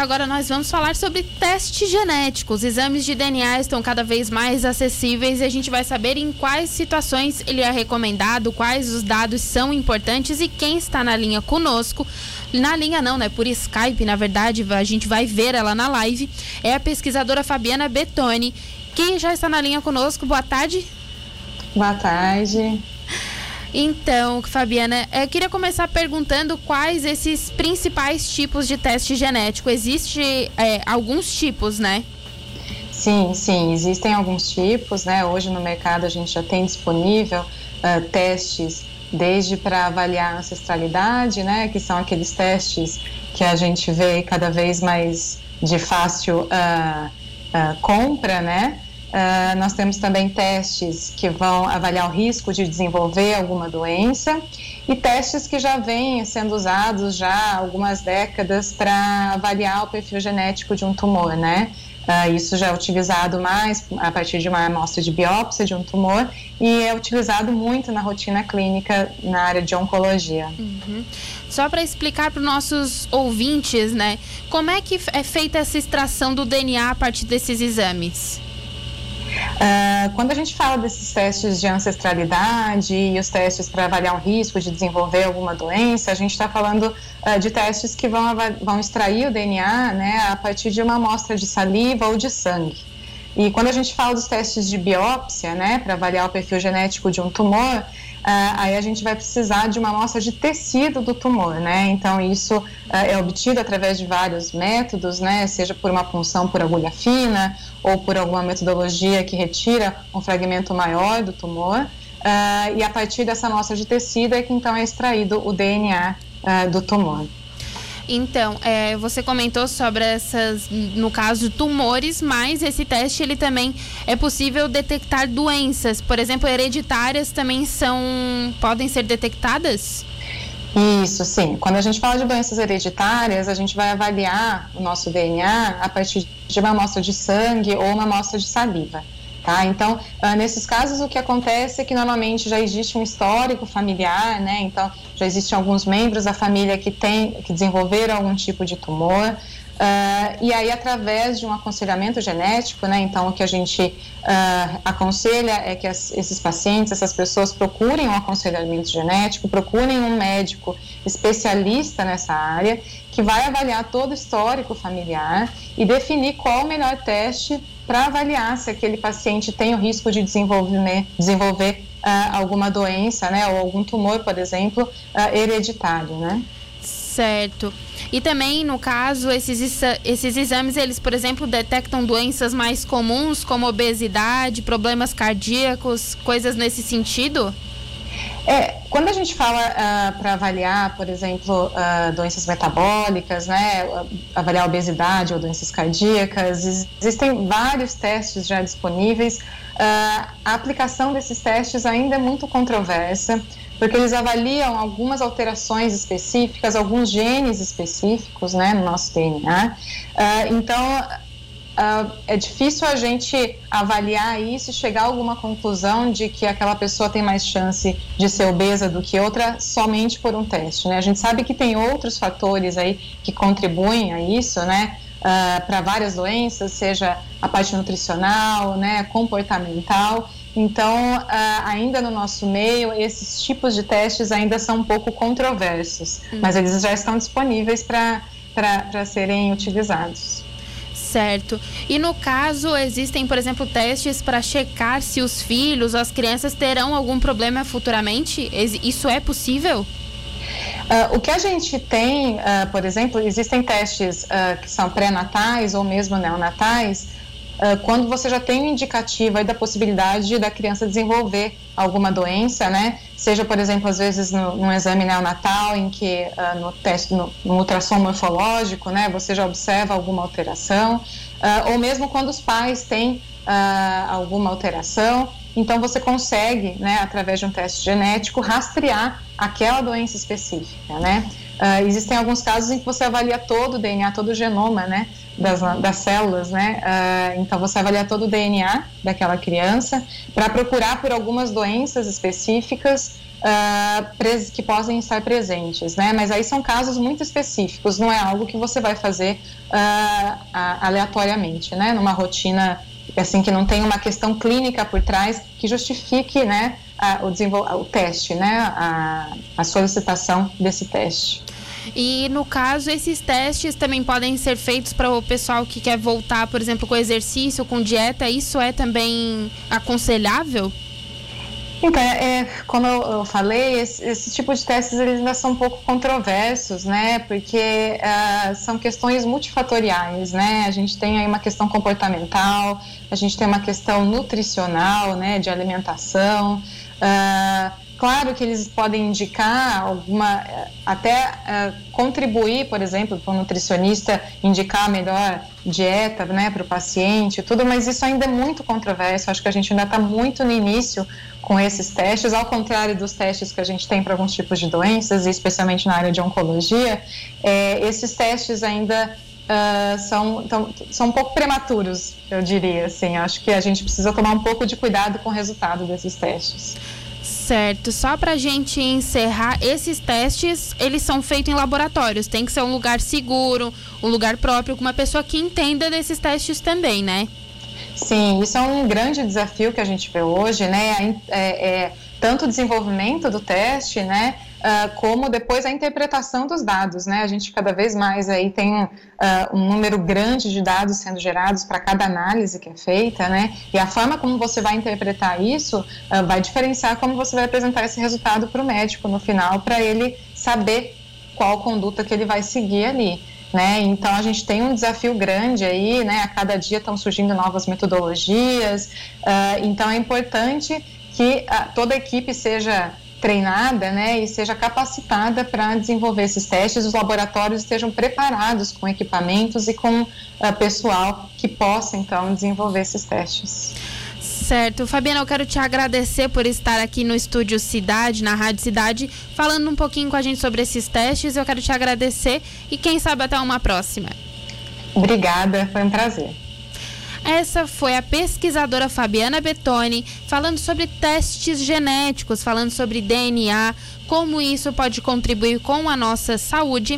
Agora nós vamos falar sobre testes genéticos. Exames de DNA estão cada vez mais acessíveis e a gente vai saber em quais situações ele é recomendado, quais os dados são importantes e quem está na linha conosco. Na linha não, né? Por Skype, na verdade, a gente vai ver ela na live. É a pesquisadora Fabiana Betoni. Quem já está na linha conosco, boa tarde. Boa tarde. Então, Fabiana, eu queria começar perguntando quais esses principais tipos de teste genético. Existem é, alguns tipos, né? Sim, sim, existem alguns tipos, né? Hoje no mercado a gente já tem disponível uh, testes desde para avaliar a ancestralidade, né? Que são aqueles testes que a gente vê cada vez mais de fácil uh, uh, compra, né? Uh, nós temos também testes que vão avaliar o risco de desenvolver alguma doença e testes que já vêm sendo usados já há algumas décadas para avaliar o perfil genético de um tumor, né? Uh, isso já é utilizado mais a partir de uma amostra de biópsia de um tumor e é utilizado muito na rotina clínica na área de oncologia. Uhum. Só para explicar para os nossos ouvintes, né, como é que é feita essa extração do DNA a partir desses exames? Uh, quando a gente fala desses testes de ancestralidade e os testes para avaliar o risco de desenvolver alguma doença, a gente está falando uh, de testes que vão, vão extrair o DNA né, a partir de uma amostra de saliva ou de sangue. E quando a gente fala dos testes de biópsia, né, para avaliar o perfil genético de um tumor, Uh, aí a gente vai precisar de uma amostra de tecido do tumor, né? Então isso uh, é obtido através de vários métodos, né? Seja por uma punção por agulha fina ou por alguma metodologia que retira um fragmento maior do tumor. Uh, e a partir dessa amostra de tecido é que então é extraído o DNA do tumor. Então, é, você comentou sobre essas, no caso, tumores, mas esse teste ele também é possível detectar doenças, por exemplo, hereditárias também são podem ser detectadas? Isso, sim. Quando a gente fala de doenças hereditárias, a gente vai avaliar o nosso DNA a partir de uma amostra de sangue ou uma amostra de saliva. Tá? Então, uh, nesses casos, o que acontece é que normalmente já existe um histórico familiar, né? Então, já existem alguns membros da família que, tem, que desenvolveram algum tipo de tumor. Uh, e aí, através de um aconselhamento genético, né? Então, o que a gente uh, aconselha é que as, esses pacientes, essas pessoas procurem um aconselhamento genético, procurem um médico especialista nessa área, que vai avaliar todo o histórico familiar e definir qual o melhor teste para avaliar se aquele paciente tem o risco de desenvolver, desenvolver uh, alguma doença, né, ou algum tumor, por exemplo, hereditário, né? Certo. E também, no caso, esses, esses exames, eles, por exemplo, detectam doenças mais comuns, como obesidade, problemas cardíacos, coisas nesse sentido? É, quando a gente fala uh, ah, para avaliar, por exemplo, uh, doenças metabólicas, né, avaliar obesidade ou doenças cardíacas, existem vários testes já disponíveis. Uh, a aplicação desses testes ainda é muito controversa, porque eles avaliam algumas alterações específicas, alguns genes específicos, né, no nosso DNA. então, Uh, é difícil a gente avaliar isso e chegar a alguma conclusão de que aquela pessoa tem mais chance de ser obesa do que outra somente por um teste, né? A gente sabe que tem outros fatores aí que contribuem a isso, né? Uh, para várias doenças, seja a parte nutricional, né, comportamental. Então, uh, ainda no nosso meio, esses tipos de testes ainda são um pouco controversos, hum. mas eles já estão disponíveis para serem utilizados. Certo. E no caso, existem, por exemplo, testes para checar se os filhos, as crianças terão algum problema futuramente? Isso é possível? Uh, o que a gente tem, uh, por exemplo, existem testes uh, que são pré-natais ou mesmo neonatais, quando você já tem um indicativo da possibilidade da criança desenvolver alguma doença, né? Seja, por exemplo, às vezes no, num exame neonatal, em que uh, no teste, no, no, ultrassom morfológico, né, você já observa alguma alteração, uh, ou mesmo quando os pais têm alguma alteração, então você consegue, né, através de um teste genético, rastrear aquela doença específica, né? Uh, existem alguns casos em que você avalia todo o DNA, todo o genoma, né, das, das células, né? Uh, então você avalia todo o DNA daquela criança para procurar por algumas doenças específicas uh, que podem estar presentes, né? Mas aí são casos muito específicos, não é algo que você vai fazer uh, aleatoriamente, né? Numa rotina assim que não tem uma questão clínica por trás que justifique, né? o, o teste, né? A, a solicitação desse teste. E no caso, esses testes também podem ser feitos para o pessoal que quer voltar, por exemplo, com exercício, com dieta. Isso é também aconselhável? Então, é, é como eu, eu falei, esse, esse, tipo de testes eles ainda são um pouco controversos, né? Porque uh, são questões multifatoriais, né? A gente tem aí uma questão comportamental, a gente tem uma questão nutricional, né? De alimentação. Uh, Claro que eles podem indicar alguma, até uh, contribuir, por exemplo, para o nutricionista indicar a melhor dieta né, para o paciente, tudo, mas isso ainda é muito controverso. Acho que a gente ainda está muito no início com esses testes, ao contrário dos testes que a gente tem para alguns tipos de doenças, especialmente na área de oncologia, é, esses testes ainda Uh, são, são um pouco prematuros, eu diria. Assim. Acho que a gente precisa tomar um pouco de cuidado com o resultado desses testes. Certo. Só para gente encerrar, esses testes, eles são feitos em laboratórios. Tem que ser um lugar seguro, um lugar próprio, com uma pessoa que entenda desses testes também, né? Sim, isso é um grande desafio que a gente vê hoje, né? É, é, tanto o desenvolvimento do teste, né? Uh, como depois a interpretação dos dados, né? A gente cada vez mais aí tem uh, um número grande de dados sendo gerados para cada análise que é feita, né? E a forma como você vai interpretar isso uh, vai diferenciar como você vai apresentar esse resultado para o médico no final, para ele saber qual conduta que ele vai seguir ali. Né? Então a gente tem um desafio grande aí, né? A cada dia estão surgindo novas metodologias, então é importante que toda a equipe seja treinada né, e seja capacitada para desenvolver esses testes, os laboratórios estejam preparados com equipamentos e com uh, pessoal que possa, então, desenvolver esses testes. Certo. Fabiana, eu quero te agradecer por estar aqui no Estúdio Cidade, na Rádio Cidade, falando um pouquinho com a gente sobre esses testes. Eu quero te agradecer e quem sabe até uma próxima. Obrigada, foi um prazer. Essa foi a pesquisadora Fabiana Betoni falando sobre testes genéticos, falando sobre DNA, como isso pode contribuir com a nossa saúde.